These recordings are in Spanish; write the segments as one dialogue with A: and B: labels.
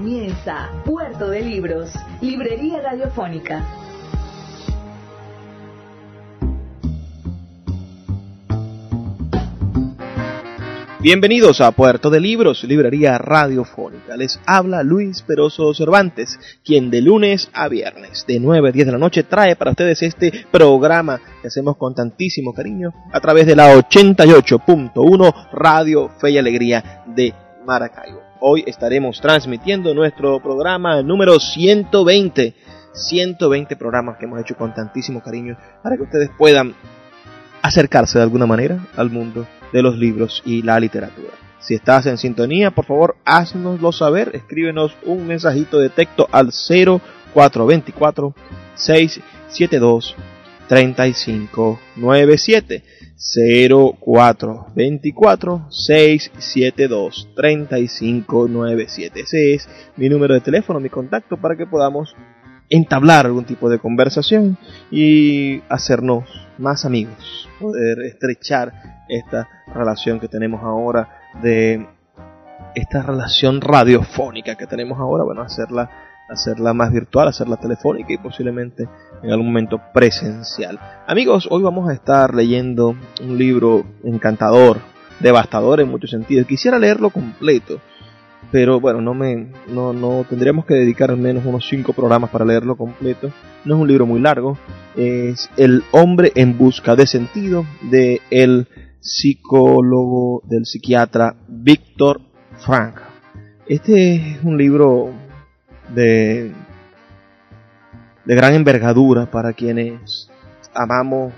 A: Comienza Puerto de Libros, Librería Radiofónica.
B: Bienvenidos a Puerto de Libros, Librería Radiofónica. Les habla Luis Peroso Cervantes, quien de lunes a viernes, de 9 a 10 de la noche, trae para ustedes este programa que hacemos con tantísimo cariño a través de la 88.1 Radio Fe y Alegría de Maracaibo. Hoy estaremos transmitiendo nuestro programa número 120. 120 programas que hemos hecho con tantísimo cariño para que ustedes puedan acercarse de alguna manera al mundo de los libros y la literatura. Si estás en sintonía, por favor, haznoslo saber. Escríbenos un mensajito de texto al 0424 672 3597. 0424 672 3597. Ese es mi número de teléfono, mi contacto para que podamos entablar algún tipo de conversación y hacernos más amigos, poder estrechar esta relación que tenemos ahora de esta relación radiofónica que tenemos ahora, bueno, hacerla hacerla más virtual, hacerla telefónica y posiblemente en algún momento presencial. Amigos, hoy vamos a estar leyendo un libro encantador, devastador en muchos sentidos. Quisiera leerlo completo, pero bueno, no me no, no tendríamos que dedicar al menos unos cinco programas para leerlo completo. No es un libro muy largo, es El hombre en busca de sentido de el psicólogo del psiquiatra Víctor Frank. Este es un libro de, de gran envergadura para quienes amamos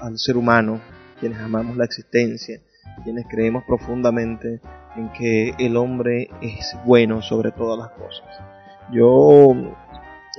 B: al ser humano, quienes amamos la existencia, quienes creemos profundamente en que el hombre es bueno sobre todas las cosas. Yo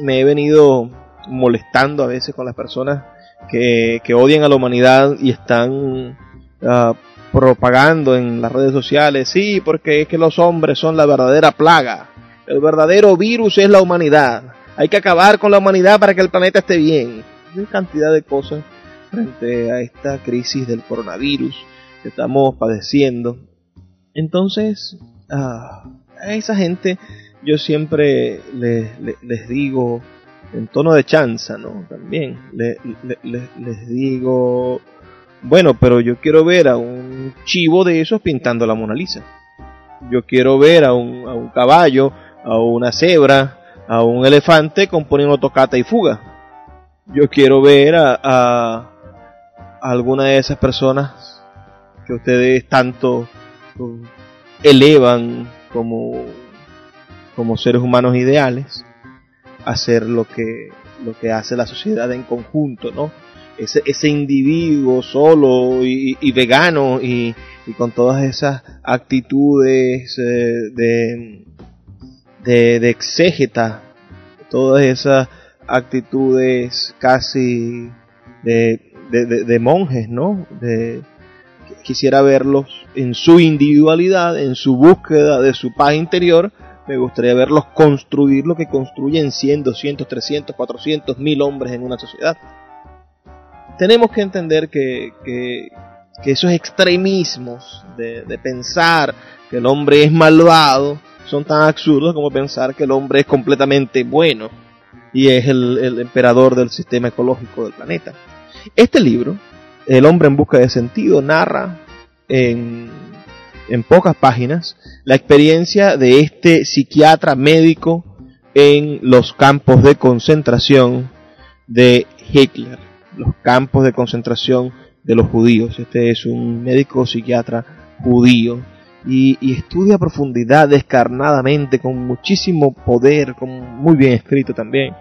B: me he venido molestando a veces con las personas que, que odian a la humanidad y están uh, propagando en las redes sociales, sí, porque es que los hombres son la verdadera plaga. El verdadero virus es la humanidad. Hay que acabar con la humanidad para que el planeta esté bien. Hay cantidad de cosas frente a esta crisis del coronavirus que estamos padeciendo. Entonces, a esa gente yo siempre les, digo, en tono de chanza, ¿no? También les digo, bueno, pero yo quiero ver a un chivo de esos pintando la Mona Lisa. Yo quiero ver a un, a un caballo a una cebra, a un elefante componiendo tocata y fuga. Yo quiero ver a, a, alguna de esas personas que ustedes tanto uh, elevan como, como seres humanos ideales, hacer lo que, lo que hace la sociedad en conjunto, ¿no? Ese, ese individuo solo y, vegano y, y, con todas esas actitudes eh, de, de, de exégeta, todas esas actitudes casi de, de, monjes, ¿no? De, quisiera verlos en su individualidad, en su búsqueda de su paz interior. Me gustaría verlos construir lo que construyen 100, 200, 300, 400, mil hombres en una sociedad. Tenemos que entender que, que, que esos extremismos de, de pensar que el hombre es malvado son tan absurdos como pensar que el hombre es completamente bueno y es el, emperador del sistema ecológico del planeta. Este libro, El hombre en busca de sentido, narra en, en pocas páginas la experiencia de este psiquiatra médico en los campos de concentración de Hitler, los campos de concentración de los judíos. Este es un médico psiquiatra judío y, estudia profundidad, descarnadamente, con muchísimo poder, con muy bien escrito también.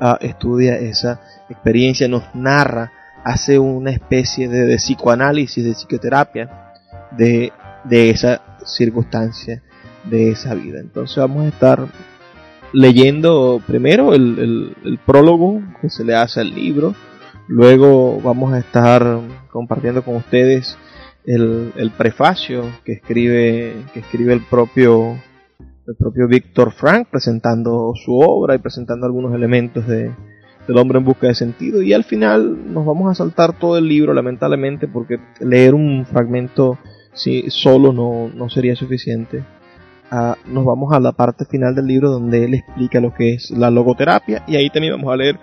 B: Ah, estudia esa experiencia, nos narra, hace una especie de, psicoanálisis, de psicoterapia de, de esa circunstancia, de esa vida. Entonces vamos a estar leyendo primero el, el, prólogo que se le hace al libro, luego vamos a estar compartiendo con ustedes el, prefacio que escribe, que escribe el propio el propio Víctor Frank presentando su obra y presentando algunos elementos de, del hombre en busca de sentido y al final nos vamos a saltar todo el libro lamentablemente porque leer un fragmento si, solo no, no sería suficiente. Ah, nos vamos a la parte final del libro donde él explica lo que es la logoterapia y ahí también vamos a leer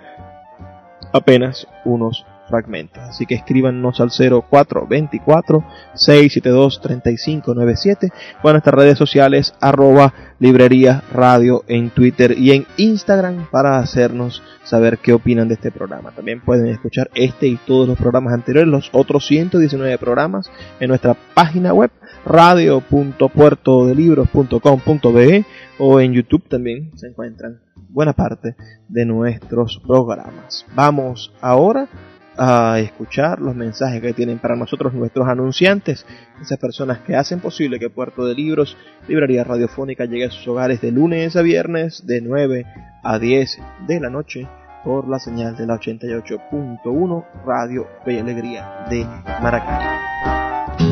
B: apenas unos fragmentos. Así que escríbanos al 0424-672-3597 o a nuestras redes sociales arroba librería radio en Twitter y en Instagram para hacernos saber qué opinan de este programa. También pueden escuchar este y todos los programas anteriores, los otros 119 programas en nuestra página web radio.puertodelibros.com.be o en YouTube también se encuentran buena parte de nuestros programas. Vamos ahora a escuchar los mensajes que tienen para nosotros nuestros anunciantes, esas personas que hacen posible que Puerto de Libros, Librería Radiofónica, llegue a sus hogares de lunes a viernes de 9 a 10 de la noche por la señal de la 88.1 Radio Bella Alegría de Maracay.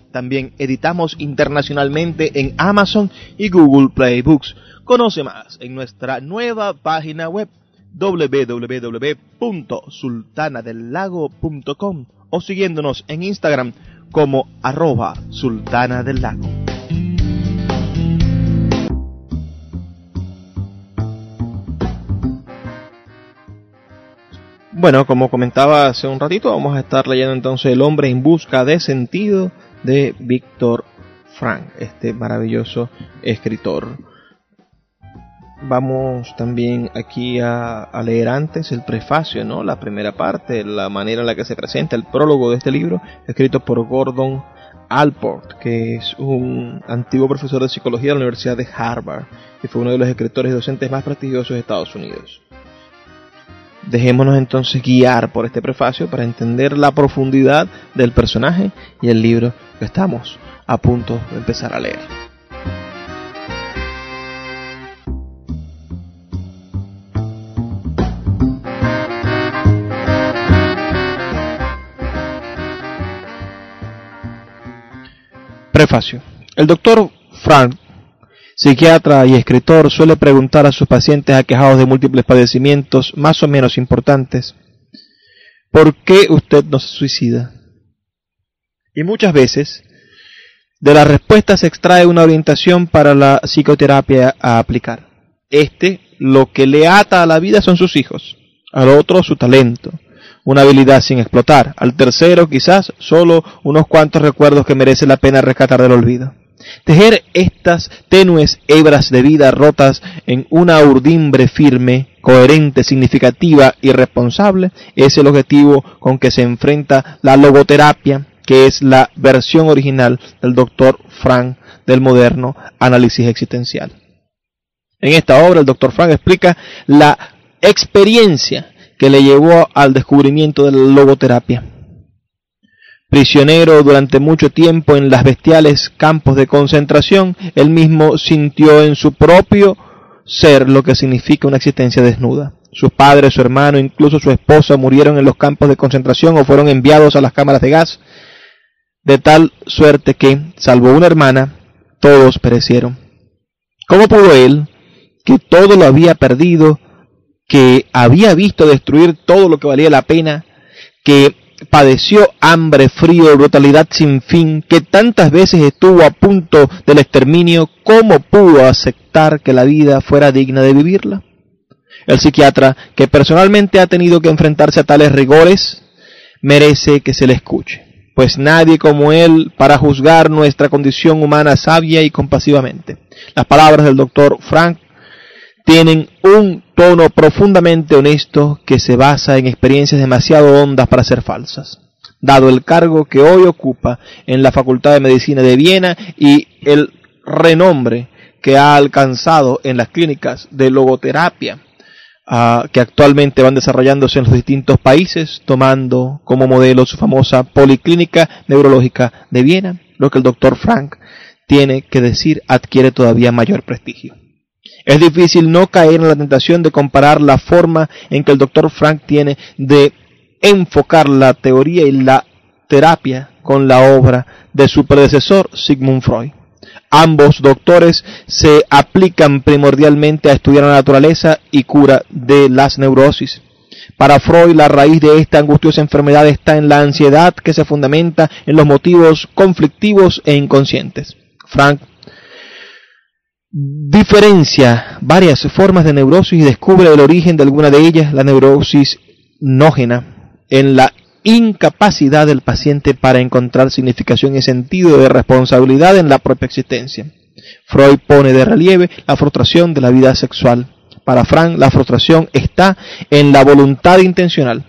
B: también editamos internacionalmente en Amazon y Google Play Books Conoce más en nuestra nueva página web www.sultanadelago.com o siguiéndonos en Instagram como arroba sultana del lago. Bueno, como comentaba hace un ratito, vamos a estar leyendo entonces El hombre en busca de sentido de Víctor Frank, este maravilloso escritor. Vamos también aquí a, leer antes el prefacio, ¿no? La primera parte, la manera en la que se presenta el prólogo de este libro, escrito por Gordon Alport, que es un antiguo profesor de psicología de la Universidad de Harvard y fue uno de los escritores y docentes más prestigiosos de Estados Unidos. Dejémonos entonces guiar por este prefacio para entender la profundidad del personaje y el libro que estamos a punto de empezar a leer. Prefacio. El doctor Frank, psiquiatra y escritor, suele preguntar a sus pacientes aquejados de múltiples padecimientos más o menos importantes, ¿por qué usted no se suicida? Y muchas veces, de la respuesta se extrae una orientación para la psicoterapia a aplicar. Este, lo que le ata a la vida son sus hijos, al otro su talento, una habilidad sin explotar, al tercero quizás solo unos cuantos recuerdos que merece la pena rescatar del olvido. Tejer estas tenues hebras de vida rotas en una urdimbre firme, coherente, significativa y responsable es el objetivo con que se enfrenta la logoterapia, que es la versión original del doctor Frank del moderno análisis existencial. En esta obra el doctor Frank explica la experiencia que le llevó al descubrimiento de la logoterapia. Prisionero durante mucho tiempo en las bestiales campos de concentración, él mismo sintió en su propio ser lo que significa una existencia desnuda. Su padre, su hermano, incluso su esposa murieron en los campos de concentración o fueron enviados a las cámaras de gas, de tal suerte que, salvo una hermana, todos perecieron. ¿Cómo pudo él, que todo lo había perdido, que había visto destruir todo lo que valía la pena, que padeció hambre, frío, brutalidad sin fin, que tantas veces estuvo a punto del exterminio, ¿cómo pudo aceptar que la vida fuera digna de vivirla? El psiquiatra, que personalmente ha tenido que enfrentarse a tales rigores, merece que se le escuche, pues nadie como él para juzgar nuestra condición humana sabia y compasivamente. Las palabras del doctor Frank tienen un tono profundamente honesto que se basa en experiencias demasiado hondas para ser falsas. Dado el cargo que hoy ocupa en la Facultad de Medicina de Viena y el renombre que ha alcanzado en las clínicas de logoterapia que actualmente van desarrollándose en los distintos países, tomando como modelo su famosa Policlínica Neurológica de Viena, lo que el doctor Frank tiene que decir adquiere todavía mayor prestigio. Es difícil no caer en la tentación de comparar la forma en que el doctor Frank tiene de enfocar la teoría y la terapia con la obra de su predecesor Sigmund Freud. Ambos doctores se aplican primordialmente a estudiar la naturaleza y cura de las neurosis. Para Freud, la raíz de esta angustiosa enfermedad está en la ansiedad que se fundamenta en los motivos conflictivos e inconscientes. Frank diferencia varias formas de neurosis y descubre el origen de alguna de ellas, la neurosis nógena, en la incapacidad del paciente para encontrar significación y sentido de responsabilidad en la propia existencia. Freud pone de relieve la frustración de la vida sexual. Para Frank, la frustración está en la voluntad intencional,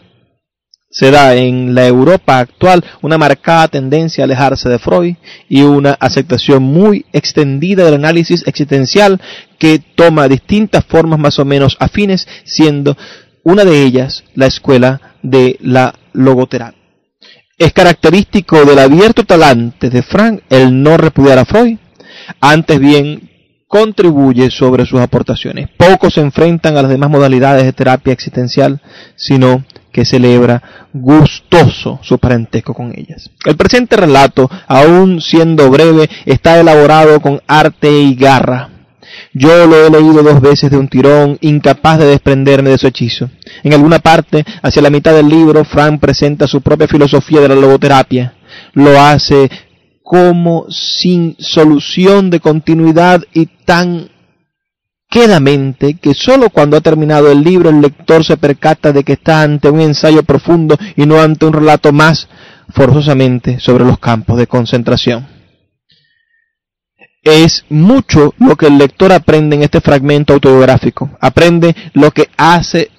B: se da en la Europa actual una marcada tendencia a alejarse de Freud y una aceptación muy extendida del análisis existencial que toma distintas formas más o menos afines, siendo una de ellas la escuela de la logoterapia. Es característico del abierto talante de Frank el no repudiar a Freud, antes bien contribuye sobre sus aportaciones. Pocos se enfrentan a las demás modalidades de terapia existencial, sino que celebra gustoso su parentesco con ellas. El presente relato, aun siendo breve, está elaborado con arte y garra. Yo lo he leído dos veces de un tirón, incapaz de desprenderme de su hechizo. En alguna parte, hacia la mitad del libro, Frank presenta su propia filosofía de la logoterapia. Lo hace como sin solución de continuidad y tan quedamente que sólo cuando ha terminado el libro el lector se percata de que está ante un ensayo profundo y no ante un relato más forzosamente sobre los campos de concentración. Es mucho lo que el lector aprende en este fragmento autobiográfico. Aprende lo que hace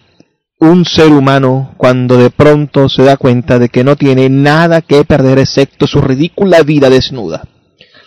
B: un ser humano cuando de pronto se da cuenta de que no tiene nada que perder excepto su ridícula vida desnuda.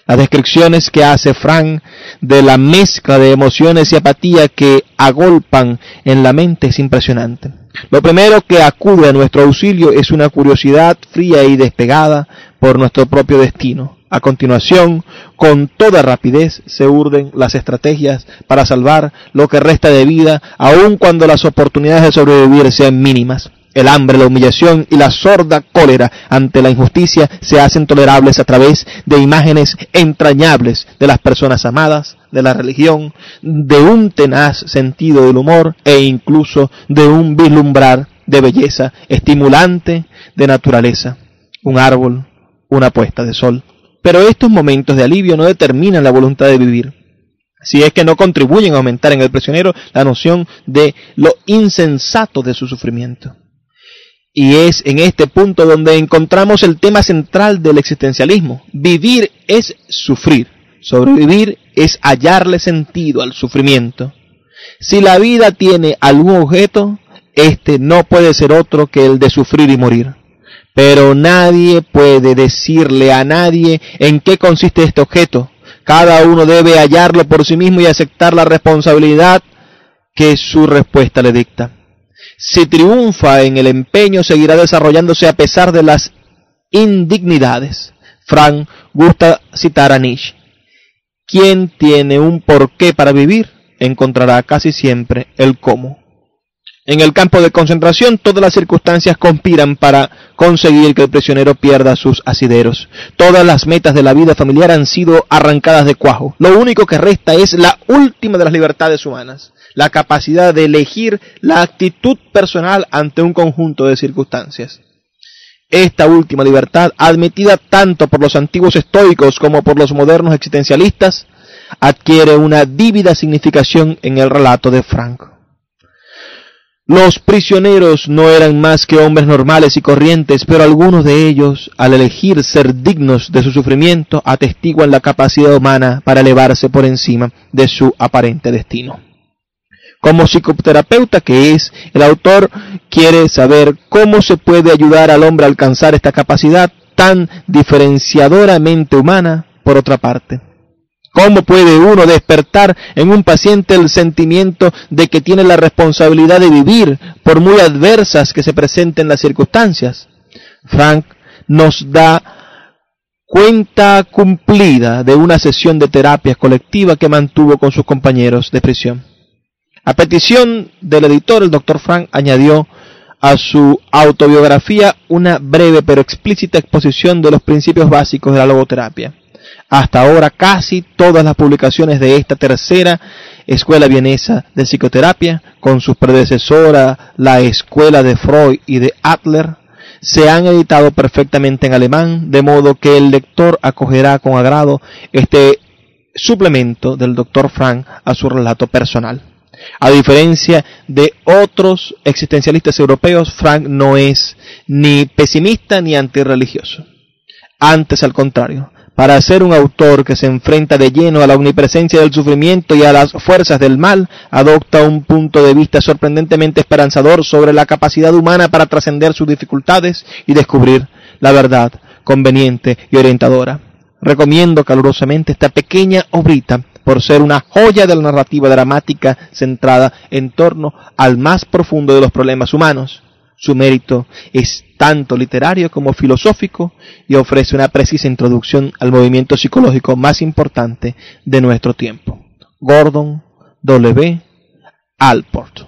B: Las descripciones que hace Frank de la mezcla de emociones y apatía que agolpan en la mente es impresionante. Lo primero que acude a nuestro auxilio es una curiosidad fría y despegada por nuestro propio destino. A continuación, con toda rapidez se urden las estrategias para salvar lo que resta de vida, aun cuando las oportunidades de sobrevivir sean mínimas. El hambre, la humillación y la sorda cólera ante la injusticia se hacen tolerables a través de imágenes entrañables de las personas amadas, de la religión, de un tenaz sentido del humor e incluso de un vislumbrar de belleza estimulante de naturaleza. Un árbol, una puesta de sol. Pero estos momentos de alivio no determinan la voluntad de vivir si es que no contribuyen a aumentar en el prisionero la noción de lo insensato de su sufrimiento. Y es en este punto donde encontramos el tema central del existencialismo. Vivir es sufrir. Sobrevivir es hallarle sentido al sufrimiento. Si la vida tiene algún objeto, este no puede ser otro que el de sufrir y morir. Pero nadie puede decirle a nadie en qué consiste este objeto. Cada uno debe hallarlo por sí mismo y aceptar la responsabilidad que su respuesta le dicta. Si triunfa en el empeño, seguirá desarrollándose a pesar de las indignidades. Frank gusta citar a Nietzsche. Quien tiene un porqué para vivir encontrará casi siempre el cómo. En el campo de concentración todas las circunstancias conspiran para conseguir que el prisionero pierda sus asideros. Todas las metas de la vida familiar han sido arrancadas de cuajo. Lo único que resta es la última de las libertades humanas, la capacidad de elegir la actitud personal ante un conjunto de circunstancias. Esta última libertad, admitida tanto por los antiguos estoicos como por los modernos existencialistas, adquiere una vívida significación en el relato de Franco. Los prisioneros no eran más que hombres normales y corrientes, pero algunos de ellos, al elegir ser dignos de su sufrimiento, atestiguan la capacidad humana para elevarse por encima de su aparente destino. Como psicoterapeuta que es, el autor quiere saber cómo se puede ayudar al hombre a alcanzar esta capacidad tan diferenciadoramente humana, por otra parte. ¿Cómo puede uno despertar en un paciente el sentimiento de que tiene la responsabilidad de vivir, por muy adversas que se presenten las circunstancias? Frank nos da cuenta cumplida de una sesión de terapia colectiva que mantuvo con sus compañeros de prisión. A petición del editor, el doctor Frank añadió a su autobiografía una breve pero explícita exposición de los principios básicos de la logoterapia. Hasta ahora casi todas las publicaciones de esta tercera escuela vienesa de psicoterapia, con sus predecesoras, la escuela de Freud y de Adler, se han editado perfectamente en alemán, de modo que el lector acogerá con agrado este suplemento del Dr. Frank a su relato personal. A diferencia de otros existencialistas europeos, Frank no es ni pesimista ni antirreligioso. Antes, al contrario, para ser un autor que se enfrenta de lleno a la omnipresencia del sufrimiento y a las fuerzas del mal, adopta un punto de vista sorprendentemente esperanzador sobre la capacidad humana para trascender sus dificultades y descubrir la verdad conveniente y orientadora. Recomiendo calurosamente esta pequeña obrita por ser una joya de la narrativa dramática centrada en torno al más profundo de los problemas humanos, su mérito es tanto literario como filosófico y ofrece una precisa introducción al movimiento psicológico más importante de nuestro tiempo. Gordon W. Alport.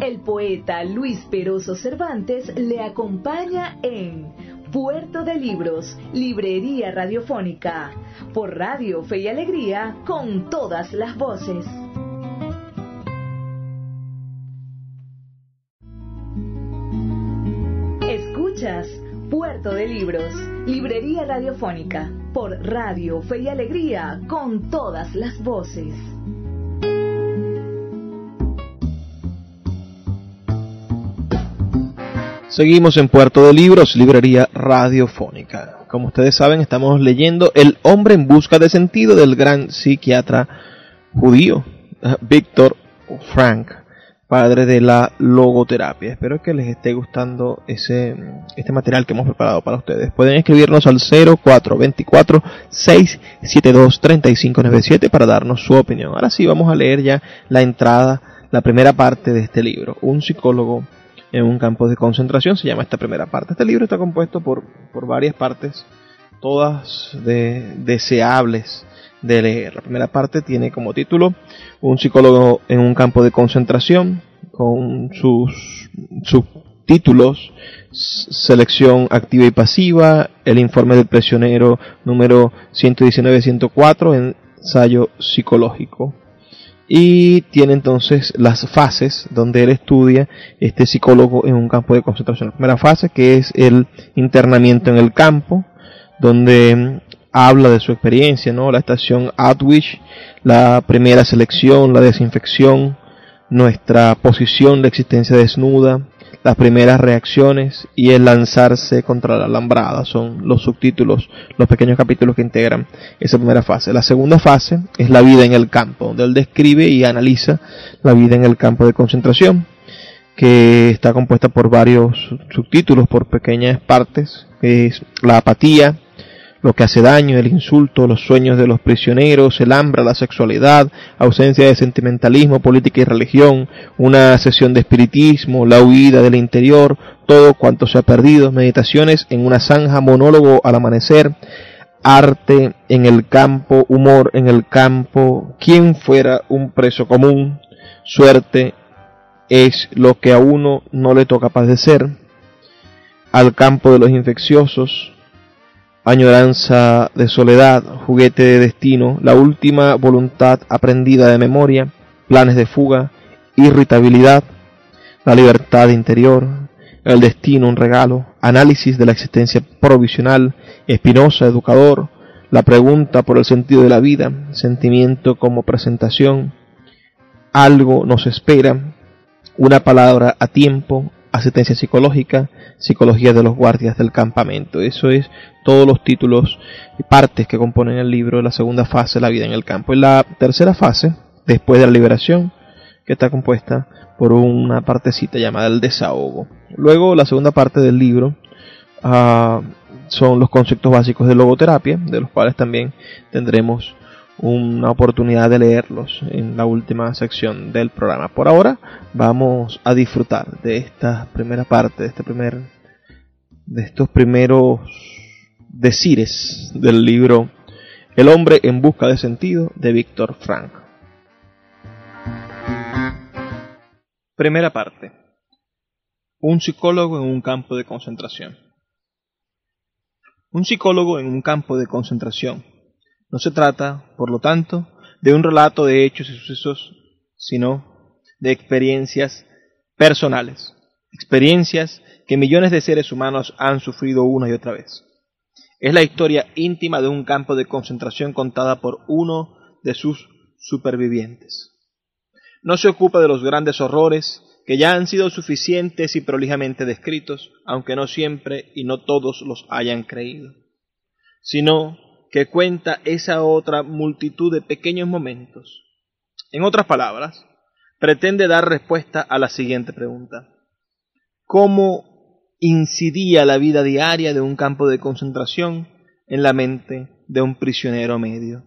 A: El poeta Luis Peroso Cervantes le acompaña en Puerto de Libros, Librería Radiofónica, por Radio Fe y Alegría, con todas las voces. Puerto de Libros, Librería Radiofónica, por Radio Fe y Alegría, con todas las voces.
B: Seguimos en Puerto de Libros, Librería Radiofónica. Como ustedes saben, estamos leyendo El hombre en busca de sentido del gran psiquiatra judío, Víctor Frank padre de la logoterapia. Espero que les esté gustando ese, este material que hemos preparado para ustedes. Pueden escribirnos al 0424 672 3597 para darnos su opinión. Ahora sí, vamos a leer ya la entrada, la primera parte de este libro. Un psicólogo en un campo de concentración se llama esta primera parte. Este libro está compuesto por, por varias partes, todas de, deseables de leer. La primera parte tiene como título Un psicólogo en un campo de concentración, con sus subtítulos Selección activa y pasiva, el informe del prisionero número 119-104, ensayo psicológico. Y tiene entonces las fases donde él estudia este psicólogo en un campo de concentración. La primera fase que es el internamiento en el campo, donde habla de su experiencia, ¿no? La estación Outwich, la primera selección, la desinfección, nuestra posición de existencia desnuda, las primeras reacciones y el lanzarse contra la alambrada son los subtítulos, los pequeños capítulos que integran esa primera fase. La segunda fase es la vida en el campo, donde él describe y analiza la vida en el campo de concentración, que está compuesta por varios subtítulos, por pequeñas partes, es la apatía, lo que hace daño, el insulto, los sueños de los prisioneros, el hambre, la sexualidad, ausencia de sentimentalismo, política y religión, una sesión de espiritismo, la huida del interior, todo cuanto se ha perdido, meditaciones en una zanja, monólogo al amanecer, arte en el campo, humor en el campo, quien fuera un preso común, suerte es lo que a uno no le toca padecer, al campo de los infecciosos, añoranza de soledad, juguete de destino, la última voluntad aprendida de memoria, planes de fuga, irritabilidad, la libertad interior, el destino, un regalo, análisis de la existencia provisional, espinosa, educador, la pregunta por el sentido de la vida, sentimiento como presentación, algo nos espera, una palabra a tiempo, asistencia psicológica, psicología de los guardias del campamento. Eso es todos los títulos y partes que componen el libro de la segunda fase, la vida en el campo. En la tercera fase después de la liberación, que está compuesta por una partecita llamada el desahogo. Luego la segunda parte del libro uh, son los conceptos básicos de logoterapia, de los cuales también tendremos una oportunidad de leerlos en la última sección del programa. Por ahora vamos a disfrutar de esta primera parte, de este primer de estos primeros decires del libro El hombre en busca de sentido de Víctor Frank. Primera parte. Un psicólogo en un campo de concentración. Un psicólogo en un campo de concentración. No se trata, por lo tanto, de un relato de hechos y sucesos, sino de experiencias personales, experiencias que millones de seres humanos han sufrido una y otra vez. Es la historia íntima de un campo de concentración contada por uno de sus supervivientes no se ocupa de los grandes horrores que ya han sido suficientes y prolijamente descritos, aunque no siempre y no todos los hayan creído, sino que cuenta esa otra multitud de pequeños momentos. En otras palabras, pretende dar respuesta a la siguiente pregunta. ¿Cómo incidía la vida diaria de un campo de concentración en la mente de un prisionero medio?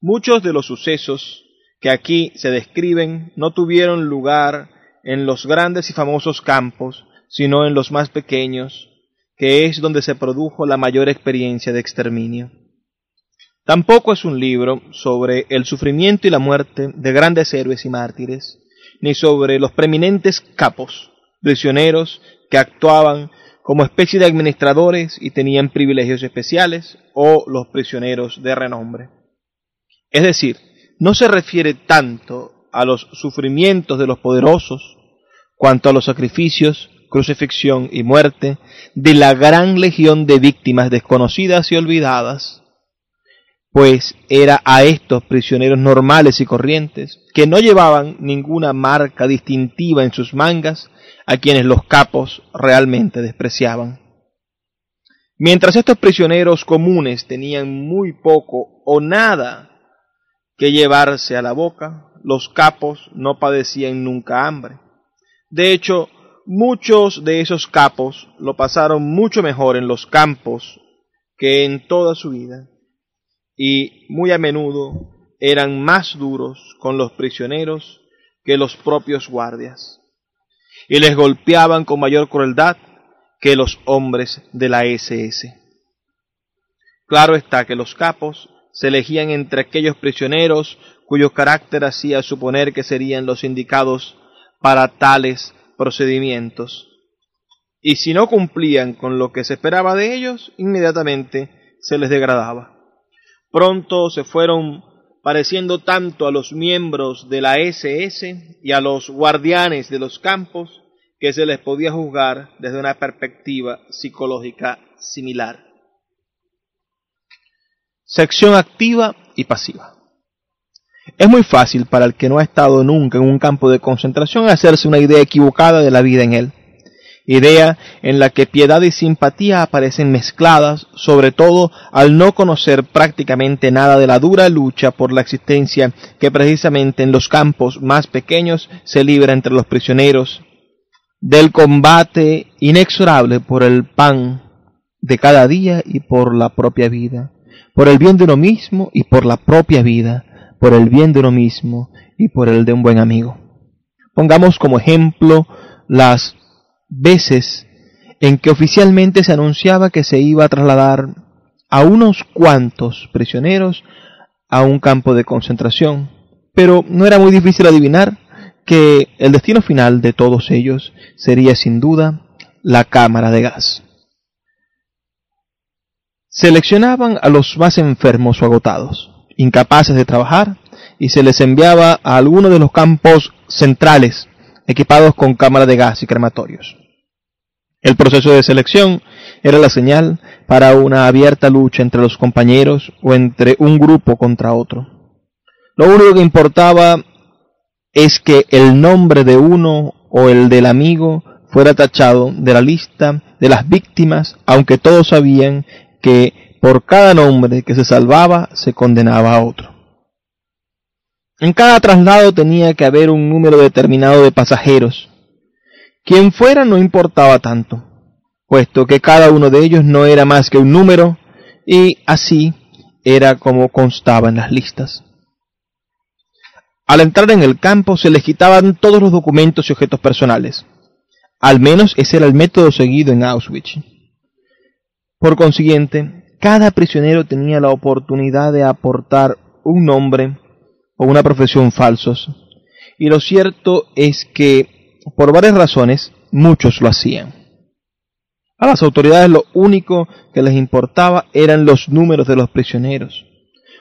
B: Muchos de los sucesos que aquí se describen no tuvieron lugar en los grandes y famosos campos, sino en los más pequeños, que es donde se produjo la mayor experiencia de exterminio. Tampoco es un libro sobre el sufrimiento y la muerte de grandes héroes y mártires, ni sobre los preeminentes capos, prisioneros que actuaban como especie de administradores y tenían privilegios especiales, o los prisioneros de renombre. Es decir, no se refiere tanto a los sufrimientos de los poderosos cuanto a los sacrificios, crucifixión y muerte de la gran legión de víctimas desconocidas y olvidadas, pues era a estos prisioneros normales y corrientes, que no llevaban ninguna marca distintiva en sus mangas, a quienes los capos realmente despreciaban. Mientras estos prisioneros comunes tenían muy poco o nada que llevarse a la boca, los capos no padecían nunca hambre. De hecho, muchos de esos capos lo pasaron mucho mejor en los campos que en toda su vida, y muy a menudo eran más duros con los prisioneros que los propios guardias, y les golpeaban con mayor crueldad que los hombres de la SS. Claro está que los capos se elegían entre aquellos prisioneros cuyo carácter hacía suponer que serían los indicados para tales procedimientos. Y si no cumplían con lo que se esperaba de ellos, inmediatamente se les degradaba. Pronto se fueron pareciendo tanto a los miembros de la SS y a los guardianes de los campos que se les podía juzgar desde una perspectiva psicológica similar. Sección activa y pasiva. Es muy fácil para el que no ha estado nunca en un campo de concentración hacerse una idea equivocada de la vida en él. Idea en la que piedad y simpatía aparecen mezcladas, sobre todo al no conocer prácticamente nada de la dura lucha por la existencia que precisamente en los campos más pequeños se libra entre los prisioneros, del combate inexorable por el pan de cada día y por la propia vida por el bien de uno mismo y por la propia vida, por el bien de uno mismo y por el de un buen amigo. Pongamos como ejemplo las veces en que oficialmente se anunciaba que se iba a trasladar a unos cuantos prisioneros a un campo de concentración, pero no era muy difícil adivinar que el destino final de todos ellos sería sin duda la cámara de gas. Seleccionaban a los más enfermos o agotados, incapaces de trabajar, y se les enviaba a alguno de los campos centrales, equipados con cámara de gas y crematorios. El proceso de selección era la señal para una abierta lucha entre los compañeros o entre un grupo contra otro. Lo único que importaba es que el nombre de uno o el del amigo fuera tachado de la lista de las víctimas, aunque todos sabían que por cada nombre que se salvaba se condenaba a otro. En cada traslado tenía que haber un número determinado de pasajeros. Quien fuera no importaba tanto, puesto que cada uno de ellos no era más que un número, y así era como constaba en las listas. Al entrar en el campo se les quitaban todos los documentos y objetos personales. Al menos ese era el método seguido en Auschwitz. Por consiguiente, cada prisionero tenía la oportunidad de aportar un nombre o una profesión falsos. Y lo cierto es que, por varias razones, muchos lo hacían. A las autoridades lo único que les importaba eran los números de los prisioneros.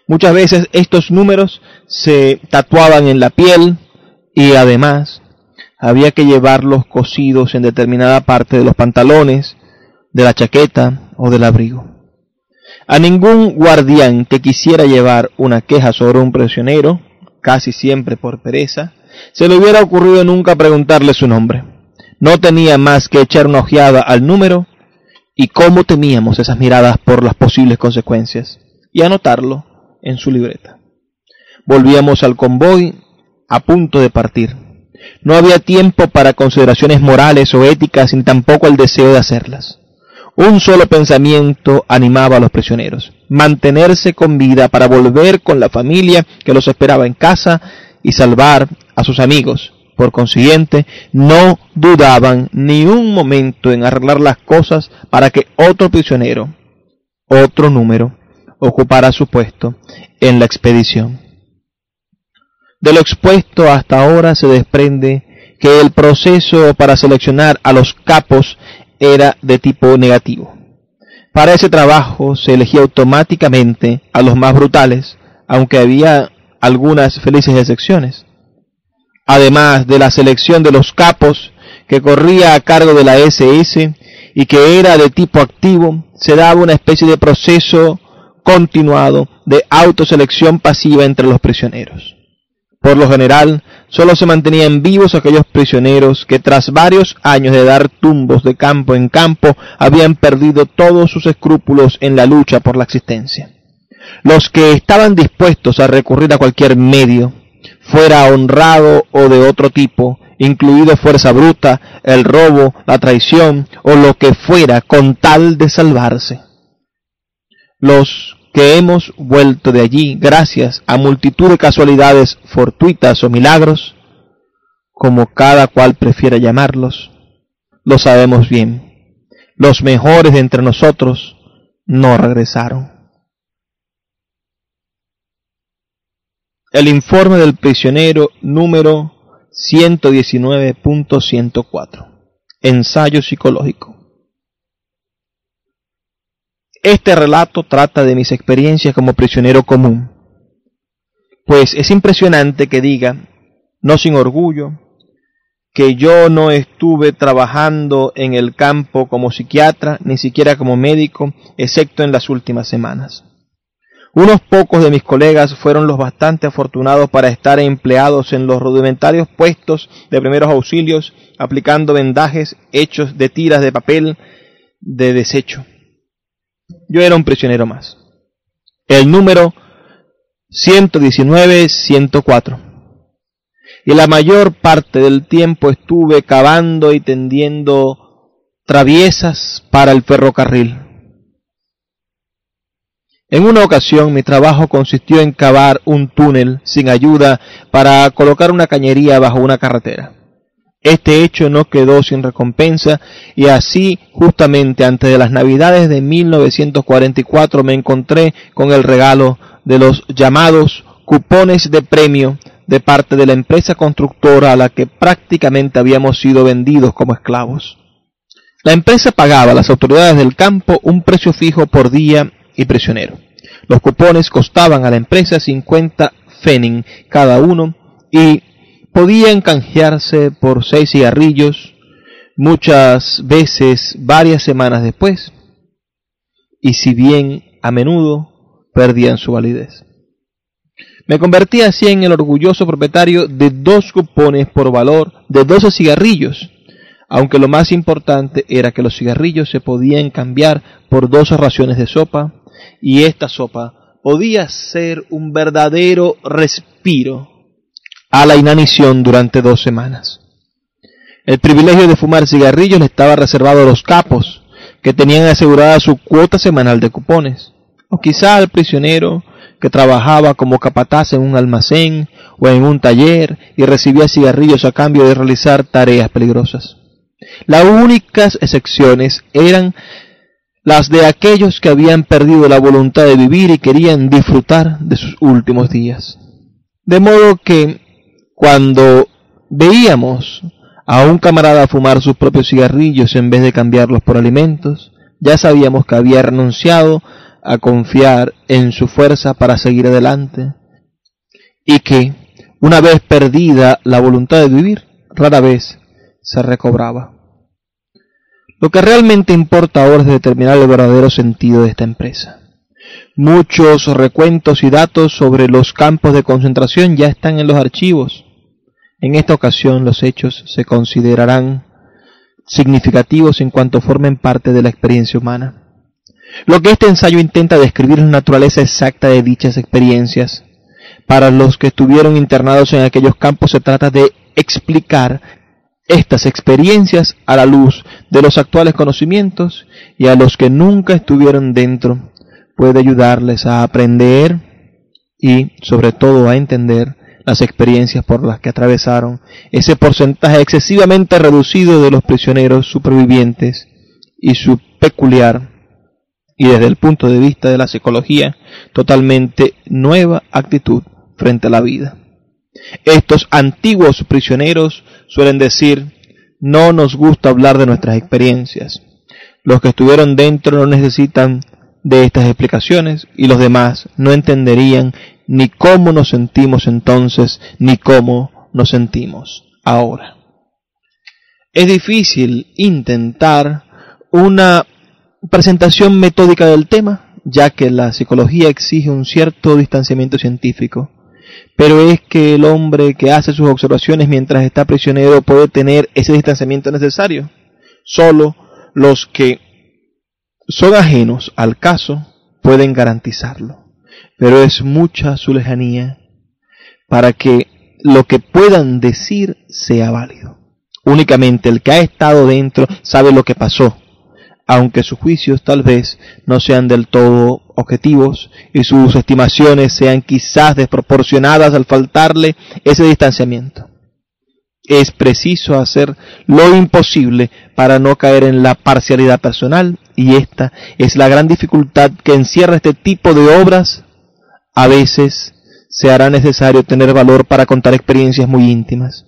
B: Muchas veces estos números se tatuaban en la piel y además había que llevarlos cosidos en determinada parte de los pantalones, de la chaqueta o del abrigo. A ningún guardián que quisiera llevar una queja sobre un prisionero, casi siempre por pereza, se le hubiera ocurrido nunca preguntarle su nombre. No tenía más que echar una ojeada al número y cómo temíamos esas miradas por las posibles consecuencias y anotarlo en su libreta. Volvíamos al convoy a punto de partir. No había tiempo para consideraciones morales o éticas ni tampoco el deseo de hacerlas. Un solo pensamiento animaba a los prisioneros, mantenerse con vida para volver con la familia que los esperaba en casa y salvar a sus amigos. Por consiguiente, no dudaban ni un momento en arreglar las cosas para que otro prisionero, otro número, ocupara su puesto en la expedición. De lo expuesto hasta ahora se desprende que el proceso para seleccionar a los capos era de tipo negativo. Para ese trabajo se elegía automáticamente a los más brutales, aunque había algunas felices excepciones. Además de la selección de los capos, que corría a cargo de la SS y que era de tipo activo, se daba una especie de proceso continuado de autoselección pasiva entre los prisioneros. Por lo general, solo se mantenían vivos aquellos prisioneros que tras varios años de dar tumbos de campo en campo habían perdido todos sus escrúpulos en la lucha por la existencia. Los que estaban dispuestos a recurrir a cualquier medio, fuera honrado o de otro tipo, incluido fuerza bruta, el robo, la traición o lo que fuera con tal de salvarse. Los que hemos vuelto de allí gracias a multitud de casualidades fortuitas o milagros, como cada cual prefiera llamarlos, lo sabemos bien. Los mejores de entre nosotros no regresaron. El informe del prisionero número 119.104. Ensayo psicológico. Este relato trata de mis experiencias como prisionero común. Pues es impresionante que diga, no sin orgullo, que yo no estuve trabajando en el campo como psiquiatra, ni siquiera como médico, excepto en las últimas semanas. Unos pocos de mis colegas fueron los bastante afortunados para estar empleados en los rudimentarios puestos de primeros auxilios, aplicando vendajes hechos de tiras de papel de desecho yo era un prisionero más. El número 119-104. Y la mayor parte del tiempo estuve cavando y tendiendo traviesas para el ferrocarril. En una ocasión mi trabajo consistió en cavar un túnel sin ayuda para colocar una cañería bajo una carretera. Este hecho no quedó sin recompensa y así justamente antes de las navidades de 1944 me encontré con el regalo de los llamados cupones de premio de parte de la empresa constructora a la que prácticamente habíamos sido vendidos como esclavos. La empresa pagaba a las autoridades del campo un precio fijo por día y prisionero. Los cupones costaban a la empresa 50 fenning cada uno y podían canjearse por seis cigarrillos, muchas veces varias semanas después, y si bien a menudo perdían su validez. Me convertí así en el orgulloso propietario de dos cupones por valor de 12 cigarrillos, aunque lo más importante era que los cigarrillos se podían cambiar por dos raciones de sopa, y esta sopa podía ser un verdadero respiro a la inanición durante dos semanas. El privilegio de fumar cigarrillos le estaba reservado a los capos, que tenían asegurada su cuota semanal de cupones, o quizá al prisionero que trabajaba como capataz en un almacén o en un taller y recibía cigarrillos a cambio de realizar tareas peligrosas. Las únicas excepciones eran las de aquellos que habían perdido la voluntad de vivir y querían disfrutar de sus últimos días. De modo que cuando veíamos a un camarada fumar sus propios cigarrillos en vez de cambiarlos por alimentos, ya sabíamos que había renunciado a confiar en su fuerza para seguir adelante y que, una vez perdida la voluntad de vivir, rara vez se recobraba. Lo que realmente importa ahora es determinar el verdadero sentido de esta empresa. Muchos recuentos y datos sobre los campos de concentración ya están en los archivos. En esta ocasión los hechos se considerarán significativos en cuanto formen parte de la experiencia humana. Lo que este ensayo intenta describir es la naturaleza exacta de dichas experiencias. Para los que estuvieron internados en aquellos campos se trata de explicar estas experiencias a la luz de los actuales conocimientos y a los que nunca estuvieron dentro puede ayudarles a aprender y sobre todo a entender las experiencias por las que atravesaron ese porcentaje excesivamente reducido de los prisioneros supervivientes y su peculiar y desde el punto de vista de la psicología totalmente nueva actitud frente a la vida. Estos antiguos prisioneros suelen decir, no nos gusta hablar de nuestras experiencias. Los que estuvieron dentro no necesitan de estas explicaciones y los demás no entenderían ni cómo nos sentimos entonces ni cómo nos sentimos ahora. Es difícil intentar una presentación metódica del tema, ya que la psicología exige un cierto distanciamiento científico. Pero es que el hombre que hace sus observaciones mientras está prisionero puede tener ese distanciamiento necesario. Solo los que son ajenos al caso pueden garantizarlo. Pero es mucha su lejanía para que lo que puedan decir sea válido. Únicamente el que ha estado dentro sabe lo que pasó aunque sus juicios tal vez no sean del todo objetivos y sus estimaciones sean quizás desproporcionadas al faltarle ese distanciamiento. Es preciso hacer lo imposible para no caer en la parcialidad personal y esta es la gran dificultad que encierra este tipo de obras. A veces se hará necesario tener valor para contar experiencias muy íntimas.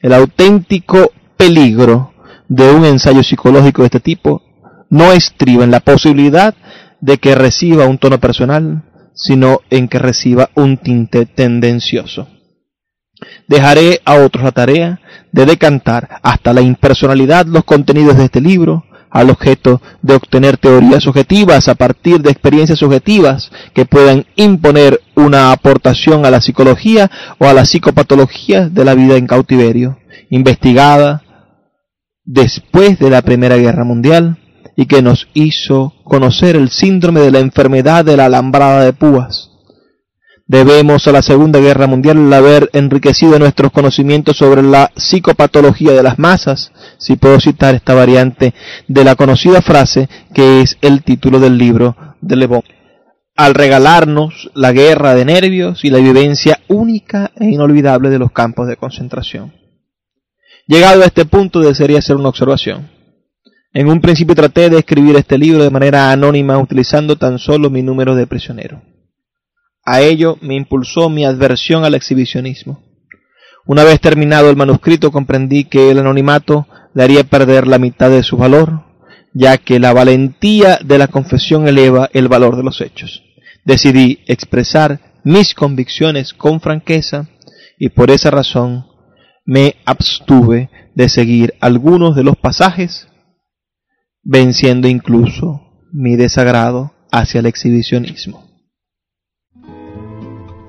B: El auténtico peligro de un ensayo psicológico de este tipo no estriba en la posibilidad de que reciba un tono personal, sino en que reciba un tinte tendencioso. Dejaré a otros la tarea de decantar hasta la impersonalidad los contenidos de este libro, al objeto de obtener teorías objetivas a partir de experiencias objetivas que puedan imponer una aportación a la psicología o a la psicopatología de la vida en cautiverio, investigada después de la Primera Guerra Mundial, y que nos hizo conocer el síndrome de la enfermedad de la alambrada de púas. Debemos a la Segunda Guerra Mundial haber enriquecido nuestros conocimientos sobre la psicopatología de las masas, si puedo citar esta variante de la conocida frase que es el título del libro de Le Bon, al regalarnos la guerra de nervios y la vivencia única e inolvidable de los campos de concentración. Llegado a este punto desearía hacer una observación. En un principio traté de escribir este libro de manera anónima utilizando tan solo mi número de prisionero. A ello me impulsó mi adversión al exhibicionismo. Una vez terminado el manuscrito comprendí que el anonimato le haría perder la mitad de su valor, ya que la valentía de la confesión eleva el valor de los hechos. Decidí expresar mis convicciones con franqueza y por esa razón me abstuve de seguir algunos de los pasajes venciendo incluso mi desagrado hacia el exhibicionismo.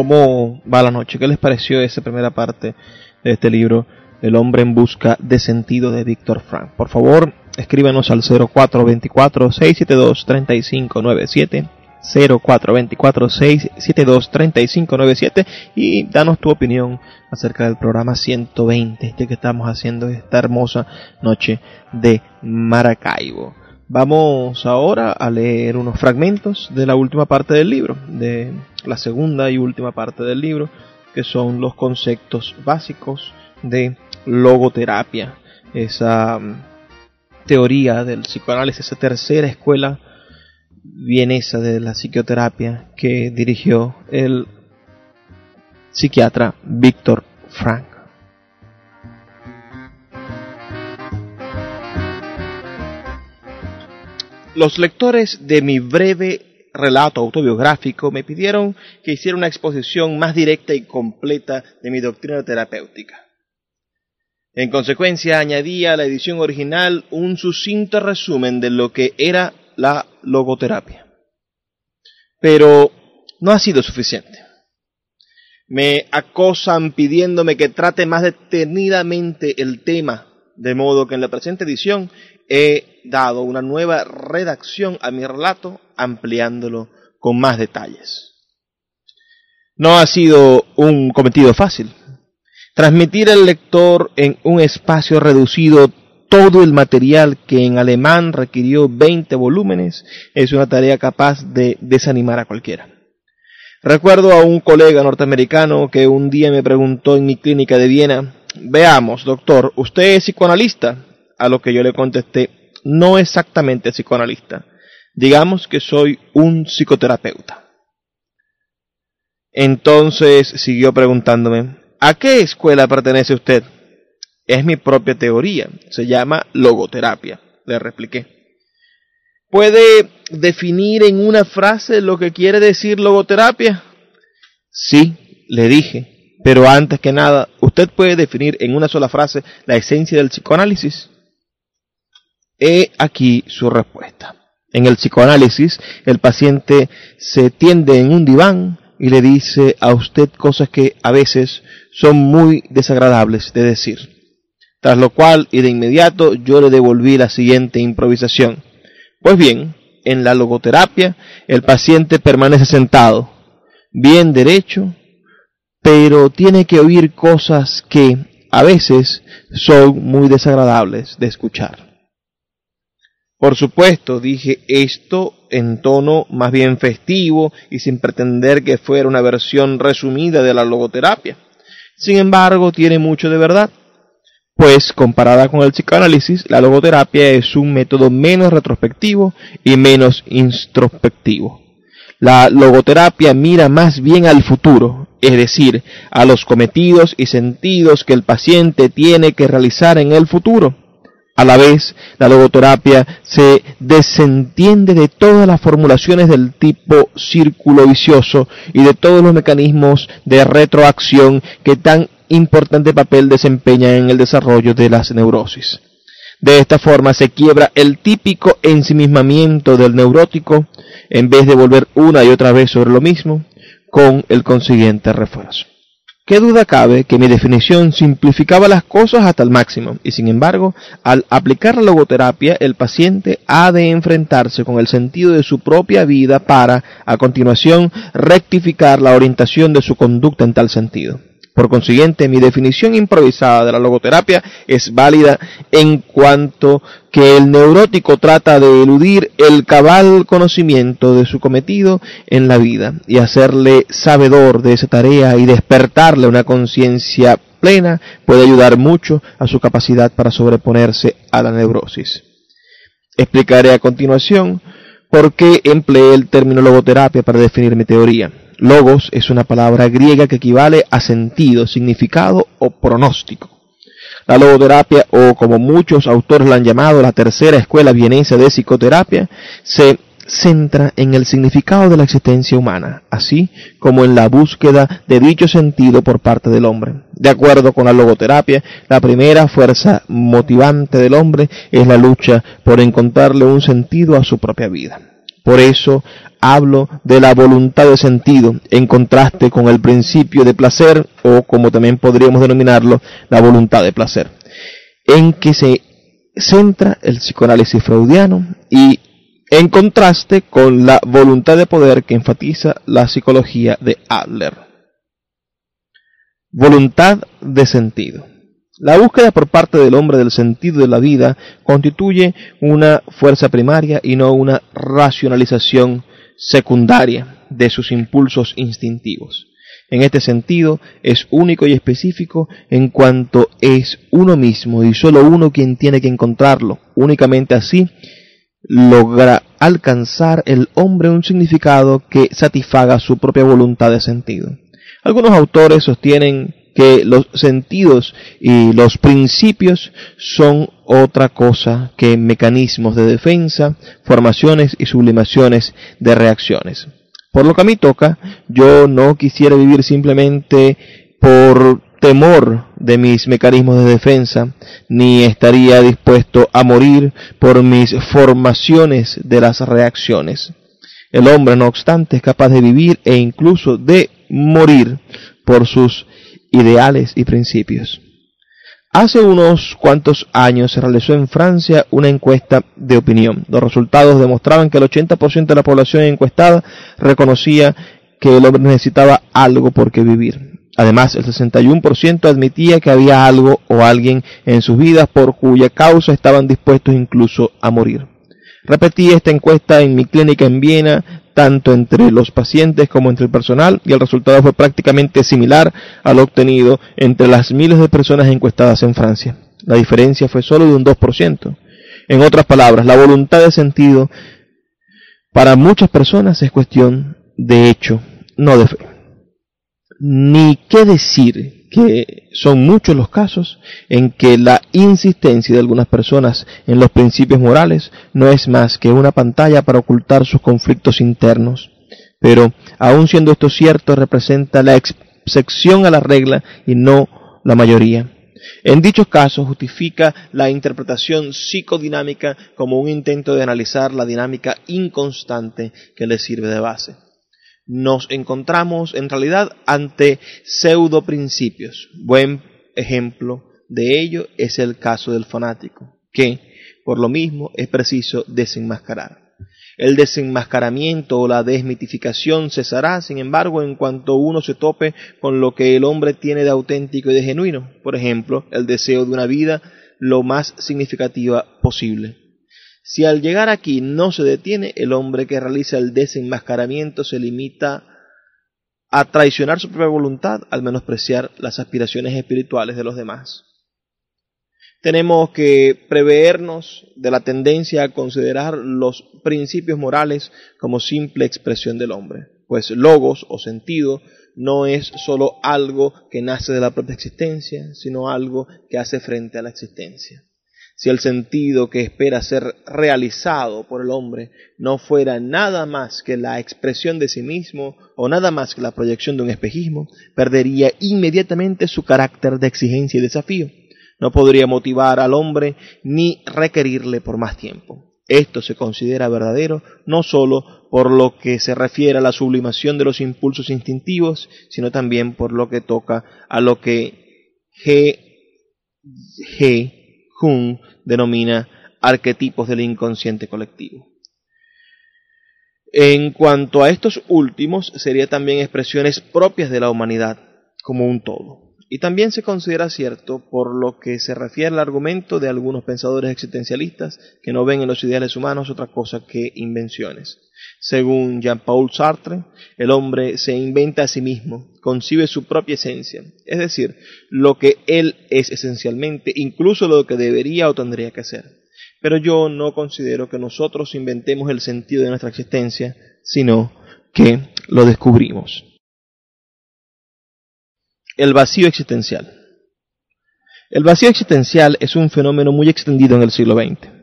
B: ¿Cómo va la noche? ¿Qué les pareció esa primera parte de este libro, El hombre en busca de sentido de Víctor Frank? Por favor, escríbanos al 0424-672-3597. 0424-672-3597 y danos tu opinión acerca del programa 120 este que estamos haciendo esta hermosa noche de Maracaibo. Vamos ahora a leer unos fragmentos de la última parte del libro, de la segunda y última parte del libro, que son los conceptos básicos de logoterapia, esa mm, teoría del psicoanálisis, esa tercera escuela vienesa de la psicoterapia que dirigió el psiquiatra Víctor Frank. Los lectores de mi breve relato autobiográfico me pidieron que hiciera una exposición más directa y completa de mi doctrina terapéutica. En consecuencia, añadí a la edición original un sucinto resumen de lo que era la logoterapia. Pero no ha sido suficiente. Me acosan pidiéndome que trate más detenidamente el tema, de modo que en la presente edición he dado una nueva redacción a mi relato, ampliándolo con más detalles. No ha sido un cometido fácil. Transmitir al lector en un espacio reducido todo el material que en alemán requirió 20 volúmenes es una tarea capaz de desanimar a cualquiera. Recuerdo a un colega norteamericano que un día me preguntó en mi clínica de Viena, veamos, doctor, ¿usted es psicoanalista? A lo que yo le contesté, no exactamente psicoanalista. Digamos que soy un psicoterapeuta. Entonces siguió preguntándome, ¿a qué escuela pertenece usted? Es mi propia teoría, se llama logoterapia, le repliqué. ¿Puede definir en una frase lo que quiere decir logoterapia? Sí, le dije, pero antes que nada, ¿usted puede definir en una sola frase la esencia del psicoanálisis? He aquí su respuesta. En el psicoanálisis, el paciente se tiende en un diván y le dice a usted cosas que a veces son muy desagradables de decir. Tras lo cual, y de inmediato, yo le devolví la siguiente improvisación. Pues bien, en la logoterapia, el paciente permanece sentado, bien derecho, pero tiene que oír cosas que a veces son muy desagradables de escuchar. Por supuesto, dije esto en tono más bien festivo y sin pretender que fuera una versión resumida de la logoterapia. Sin embargo, tiene mucho de verdad, pues comparada con el psicoanálisis, la logoterapia es un método menos retrospectivo y menos introspectivo. La logoterapia mira más bien al futuro, es decir, a los cometidos y sentidos que el paciente tiene que realizar en el futuro. A la vez, la logoterapia se desentiende de todas las formulaciones del tipo círculo vicioso y de todos los mecanismos de retroacción que tan importante papel desempeñan en el desarrollo de las neurosis. De esta forma se quiebra el típico ensimismamiento del neurótico en vez de volver una y otra vez sobre lo mismo, con el consiguiente refuerzo. ¿Qué duda cabe que mi definición simplificaba las cosas hasta el máximo? Y sin embargo, al aplicar la logoterapia, el paciente ha de enfrentarse con el sentido de su propia vida para, a continuación, rectificar la orientación de su conducta en tal sentido. Por consiguiente, mi definición improvisada de la logoterapia es válida en cuanto que el neurótico trata de eludir el cabal conocimiento de su cometido en la vida y hacerle sabedor de esa tarea y despertarle una conciencia plena puede ayudar mucho a su capacidad para sobreponerse a la neurosis. Explicaré a continuación por qué empleé el término logoterapia para definir mi teoría. Logos es una palabra griega que equivale a sentido, significado o pronóstico. La logoterapia, o como muchos autores la han llamado, la tercera escuela vienesa de psicoterapia, se centra en el significado de la existencia humana, así como en la búsqueda de dicho sentido por parte del hombre. De acuerdo con la logoterapia, la primera fuerza motivante del hombre es la lucha por encontrarle un sentido a su propia vida. Por eso hablo de la voluntad de sentido en contraste con el principio de placer o como también podríamos denominarlo la voluntad de placer, en que se centra el psicoanálisis freudiano y en contraste con la voluntad de poder que enfatiza la psicología de Adler. Voluntad de sentido. La búsqueda por parte del hombre del sentido de la vida constituye una fuerza primaria y no una racionalización secundaria de sus impulsos instintivos. En este sentido, es único y específico en cuanto es uno mismo y solo uno quien tiene que encontrarlo. Únicamente así logra alcanzar el hombre un significado que satisfaga su propia voluntad de sentido. Algunos autores sostienen que los sentidos y los principios son otra cosa que mecanismos de defensa, formaciones y sublimaciones de reacciones. Por lo que a mí toca, yo no quisiera vivir simplemente por temor de mis mecanismos de defensa, ni estaría dispuesto a morir por mis formaciones de las reacciones. El hombre, no obstante, es capaz de vivir e incluso de morir por sus ideales y principios. Hace unos cuantos años se realizó en Francia una encuesta de opinión. Los resultados demostraban que el 80% de la población encuestada reconocía que el hombre necesitaba algo por qué vivir. Además, el 61% admitía que había algo o alguien en sus vidas por cuya causa estaban dispuestos incluso a morir. Repetí esta encuesta en mi clínica en Viena tanto entre los pacientes como entre el personal y el resultado fue prácticamente similar al obtenido entre las miles de personas encuestadas en Francia. La diferencia fue solo de un 2%. En otras palabras, la voluntad de sentido para muchas personas es cuestión de hecho, no de fe. Ni qué decir que son muchos los casos en que la insistencia de algunas personas en los principios morales no es más que una pantalla para ocultar sus conflictos internos. Pero, aun siendo esto cierto, representa la excepción a la regla y no la mayoría. En dichos casos justifica la interpretación psicodinámica como un intento de analizar la dinámica inconstante que le sirve de base nos encontramos en realidad ante pseudo principios. Buen ejemplo de ello es el caso del fanático, que por lo mismo es preciso desenmascarar. El desenmascaramiento o la desmitificación cesará, sin embargo, en cuanto uno se tope con lo que el hombre tiene de auténtico y de genuino, por ejemplo, el deseo de una vida lo más significativa posible. Si al llegar aquí no se detiene, el hombre que realiza el desenmascaramiento se limita a traicionar su propia voluntad al menospreciar las aspiraciones espirituales de los demás. Tenemos que prevernos de la tendencia a considerar los principios morales como simple expresión del hombre, pues logos o sentido no es sólo algo que nace de la propia existencia, sino algo que hace frente a la existencia si el sentido que espera ser realizado por el hombre no fuera nada más que la expresión de sí mismo o nada más que la proyección de un espejismo, perdería inmediatamente su carácter de exigencia y desafío. No podría motivar al hombre ni requerirle por más tiempo. Esto se considera verdadero no sólo por lo que se refiere a la sublimación de los impulsos instintivos, sino también por lo que toca a lo que G. G Jung denomina arquetipos del inconsciente colectivo. En cuanto a estos últimos, serían también expresiones propias de la humanidad como un todo. Y también se considera cierto por lo que se refiere al argumento de algunos pensadores existencialistas que no ven en los ideales humanos otra cosa que invenciones. Según Jean-Paul Sartre, el hombre se inventa a sí mismo, concibe su propia esencia, es decir, lo que él es esencialmente, incluso lo que debería o tendría que ser. Pero yo no considero que nosotros inventemos el sentido de nuestra existencia, sino que lo descubrimos el vacío existencial. El vacío existencial es un fenómeno muy extendido en el siglo XX.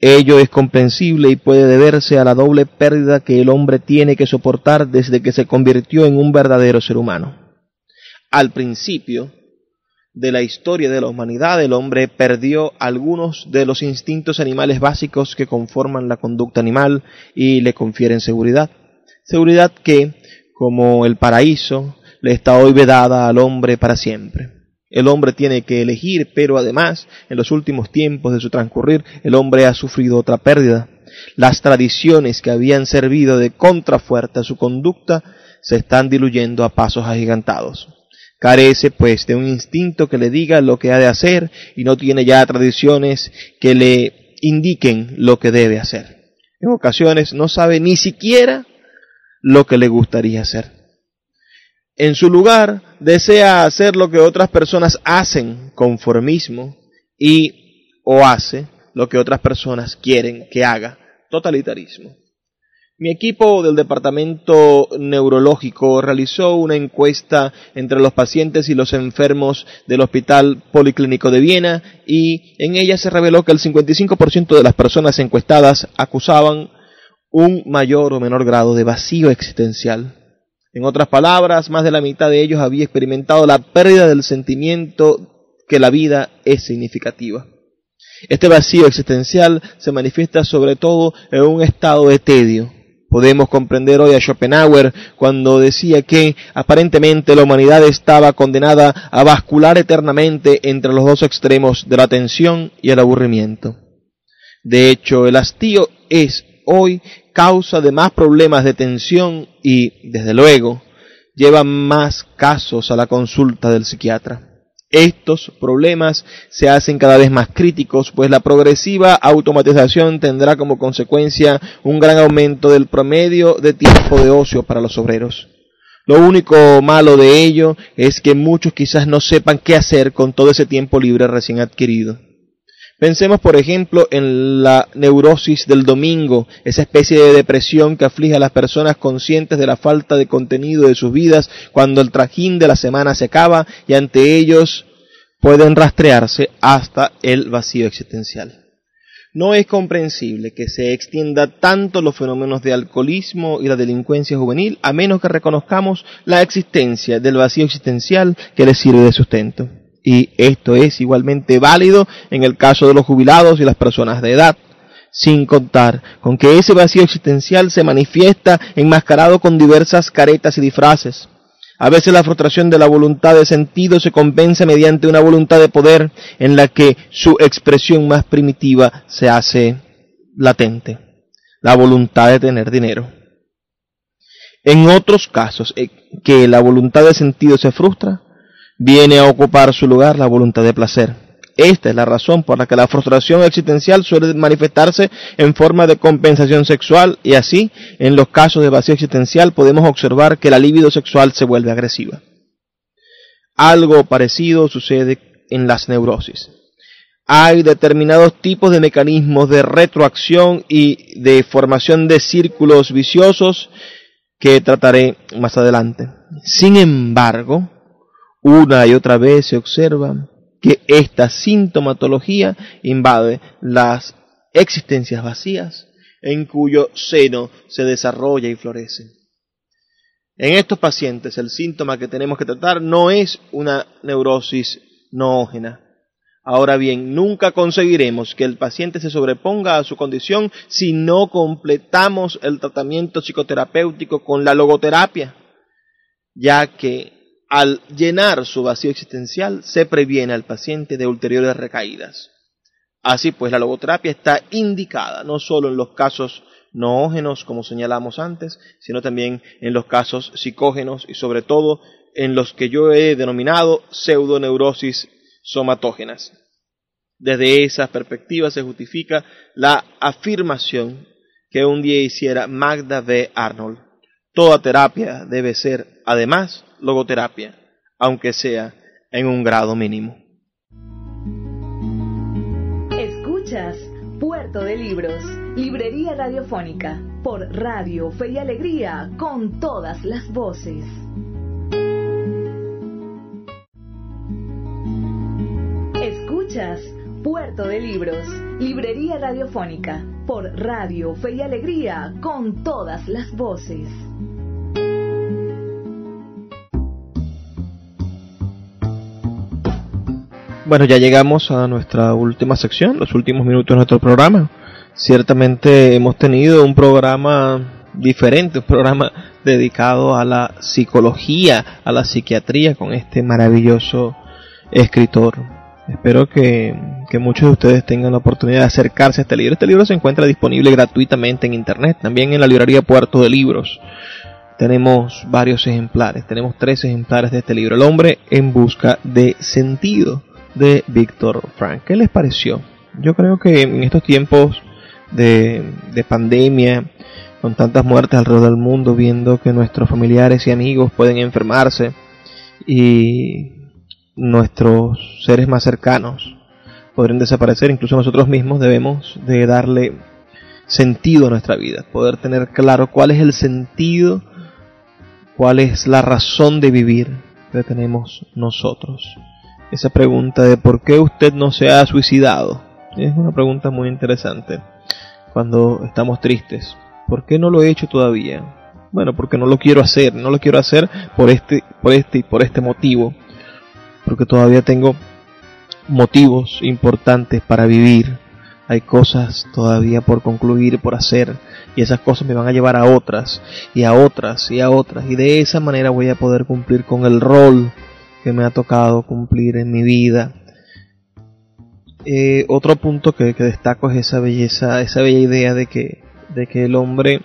B: Ello es comprensible y puede deberse a la doble pérdida que el hombre tiene que soportar desde que se convirtió en un verdadero ser humano. Al principio de la historia de la humanidad, el hombre perdió algunos de los instintos animales básicos que conforman la conducta animal y le confieren seguridad. Seguridad que, como el paraíso, le está hoy vedada al hombre para siempre. El hombre tiene que elegir, pero además, en los últimos tiempos de su transcurrir, el hombre ha sufrido otra pérdida. Las tradiciones que habían servido de contrafuerte a su conducta se están diluyendo a pasos agigantados. Carece, pues, de un instinto que le diga lo que ha de hacer y no tiene ya tradiciones que le indiquen lo que debe hacer. En ocasiones no sabe ni siquiera lo que le gustaría hacer. En su lugar, desea hacer lo que otras personas hacen, conformismo, y o hace lo que otras personas quieren que haga, totalitarismo. Mi equipo del Departamento Neurológico realizó una encuesta entre los pacientes y los enfermos del Hospital Policlínico de Viena y en ella se reveló que el 55% de las personas encuestadas acusaban un mayor o menor grado de vacío existencial en otras palabras, más de la mitad de ellos había experimentado la pérdida del sentimiento que la vida es significativa. Este vacío existencial se manifiesta sobre todo en un estado de tedio. Podemos comprender hoy a Schopenhauer cuando decía que aparentemente la humanidad estaba condenada a bascular eternamente entre los dos extremos de la tensión y el aburrimiento. De hecho, el hastío es hoy causa de más problemas de tensión y, desde luego, lleva más casos a la consulta del psiquiatra. Estos problemas se hacen cada vez más críticos, pues la progresiva automatización tendrá como consecuencia un gran aumento del promedio de tiempo de ocio para los obreros. Lo único malo de ello es que muchos quizás no sepan qué hacer con todo ese tiempo libre recién adquirido. Pensemos, por ejemplo, en la neurosis del domingo, esa especie de depresión que aflige a las personas conscientes de la falta de contenido de sus vidas cuando el trajín de la semana se acaba y ante ellos pueden rastrearse hasta el vacío existencial. No es comprensible que se extienda tanto los fenómenos de alcoholismo y la delincuencia juvenil a menos que reconozcamos la existencia del vacío existencial que les sirve de sustento y esto es igualmente válido en el caso de los jubilados y las personas de edad, sin contar con que ese vacío existencial se manifiesta enmascarado con diversas caretas y disfraces. A veces la frustración de la voluntad de sentido se compensa mediante una voluntad de poder en la que su expresión más primitiva se hace latente, la voluntad de tener dinero. En otros casos, eh, que la voluntad de sentido se frustra, viene a ocupar su lugar la voluntad de placer. Esta es la razón por la que la frustración existencial suele manifestarse en forma de compensación sexual y así, en los casos de vacío existencial, podemos observar que la libido sexual se vuelve agresiva. Algo parecido sucede en las neurosis. Hay determinados tipos de mecanismos de retroacción y de formación de círculos viciosos que trataré más adelante. Sin embargo, una y otra vez se observa que esta sintomatología invade las existencias vacías en cuyo seno se desarrolla y florece. En estos pacientes el síntoma que tenemos que tratar no es una neurosis noógena. Ahora bien, nunca conseguiremos que el paciente se sobreponga a su condición si no completamos el tratamiento psicoterapéutico con la logoterapia, ya que al llenar su vacío existencial, se previene al paciente de ulteriores recaídas. Así pues, la logoterapia está indicada no solo en los casos noógenos, como señalamos antes, sino también en los casos psicógenos y sobre todo en los que yo he denominado pseudoneurosis somatógenas. Desde esa perspectiva se justifica la afirmación que un día hiciera Magda V. Arnold. Toda terapia debe ser, además, logoterapia, aunque sea en un grado mínimo.
A: Escuchas Puerto de Libros, Librería Radiofónica, por Radio Fe y Alegría, con todas las voces. Escuchas Puerto de Libros, Librería Radiofónica, por Radio Fe y Alegría, con todas las voces.
B: Bueno, ya llegamos a nuestra última sección, los últimos minutos de nuestro programa. Ciertamente hemos tenido un programa diferente, un programa dedicado a la psicología, a la psiquiatría con este maravilloso escritor. Espero que, muchos de ustedes tengan la oportunidad de acercarse a este libro. Este libro se encuentra disponible gratuitamente en internet, también en la librería Puerto de Libros. Tenemos varios ejemplares, tenemos tres ejemplares de este libro, El hombre en busca de sentido, de Víctor Frank. ¿Qué les pareció? Yo creo que en estos tiempos de, de pandemia, con tantas muertes alrededor del mundo, viendo que nuestros familiares y amigos pueden enfermarse y nuestros seres más cercanos podrían desaparecer, incluso nosotros mismos debemos de darle sentido a nuestra vida, poder tener claro cuál es el sentido, cuál es la razón de vivir que tenemos nosotros. Esa pregunta de por qué usted no se ha suicidado es una pregunta muy interesante cuando estamos tristes. ¿Por qué no lo he hecho todavía? Bueno, porque no lo quiero hacer, no lo quiero hacer por este, por este y por este motivo. Porque todavía tengo motivos importantes para vivir. Hay cosas todavía por concluir, por hacer. Y esas cosas me van a llevar a otras, y a otras, y a otras. Y de esa manera voy a poder cumplir con el rol que me ha tocado cumplir en mi vida. Eh, otro punto que, destaco es esa belleza, esa bella idea de que de que el hombre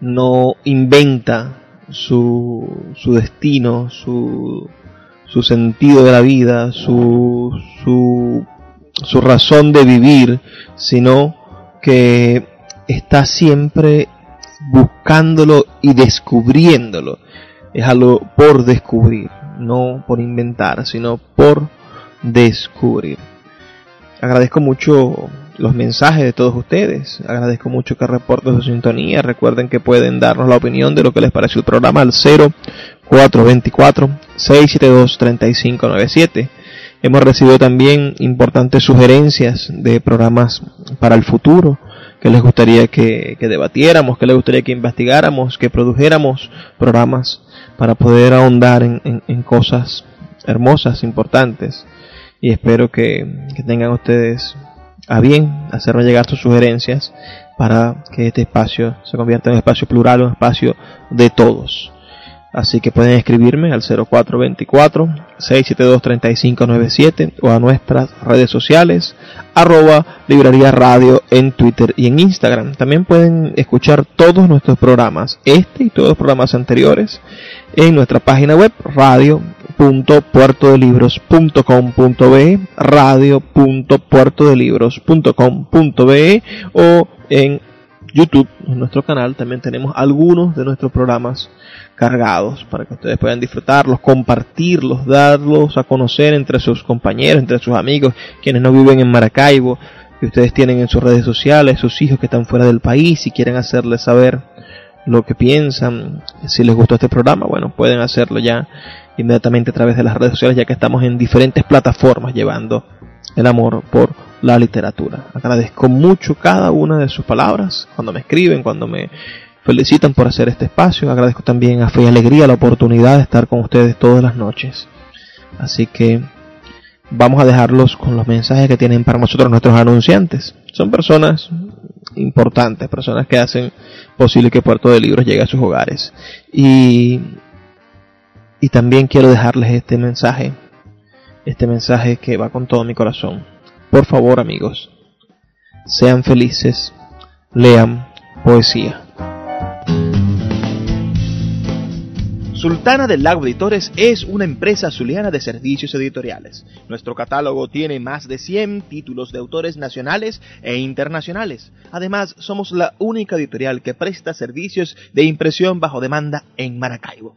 B: no inventa su, su destino, su, su sentido de la vida, su, su, su razón de vivir, sino que está siempre buscándolo y descubriéndolo. Es algo por descubrir, no por inventar, sino por descubrir. Agradezco mucho los mensajes de todos ustedes. Agradezco mucho que reporten su sintonía. Recuerden que pueden darnos la opinión de lo que les pareció el programa al 0424-672-3597. Hemos recibido también importantes sugerencias de programas para el futuro que les gustaría que, debatiéramos, que les gustaría que investigáramos, que produjéramos programas para poder ahondar en, cosas hermosas, importantes. Y espero que tengan ustedes a bien hacerme llegar sus sugerencias para que este espacio se convierta en un espacio plural, un espacio de todos. Así que pueden escribirme al 0424-672-3597 o a nuestras redes sociales, arroba librería radio en Twitter y en Instagram. También pueden escuchar todos nuestros programas, este y todos los programas anteriores, en nuestra página web radio radio.puertodelibros.com.be radio.puertodelibros.com.be o en YouTube, en nuestro canal, también tenemos algunos de nuestros programas cargados para que ustedes puedan disfrutarlos, compartirlos, darlos a conocer entre sus compañeros, entre sus amigos, quienes no viven en Maracaibo, que ustedes tienen en sus redes sociales, sus hijos que están fuera del país y quieren hacerles saber lo que piensan, si les gustó este programa, bueno, pueden hacerlo ya inmediatamente a través de las redes sociales, ya que estamos en diferentes plataformas llevando el amor por la literatura. Agradezco mucho cada una de sus palabras, cuando me escriben, cuando me felicitan por hacer este espacio. Agradezco también a Fe y Alegría la oportunidad de estar con ustedes todas las noches. Así que vamos a dejarlos con los mensajes que tienen para nosotros nuestros anunciantes. Son personas importantes, personas que hacen posible que Puerto de Libros llegue a sus hogares. Y y también quiero dejarles este mensaje, este mensaje que va con todo mi corazón. Por favor amigos, sean felices, lean poesía.
C: Sultana del Lago Editores es una empresa zuliana de servicios editoriales. Nuestro catálogo tiene más de 100 títulos de autores nacionales e internacionales. Además, somos la única editorial que presta servicios de impresión bajo demanda en Maracaibo.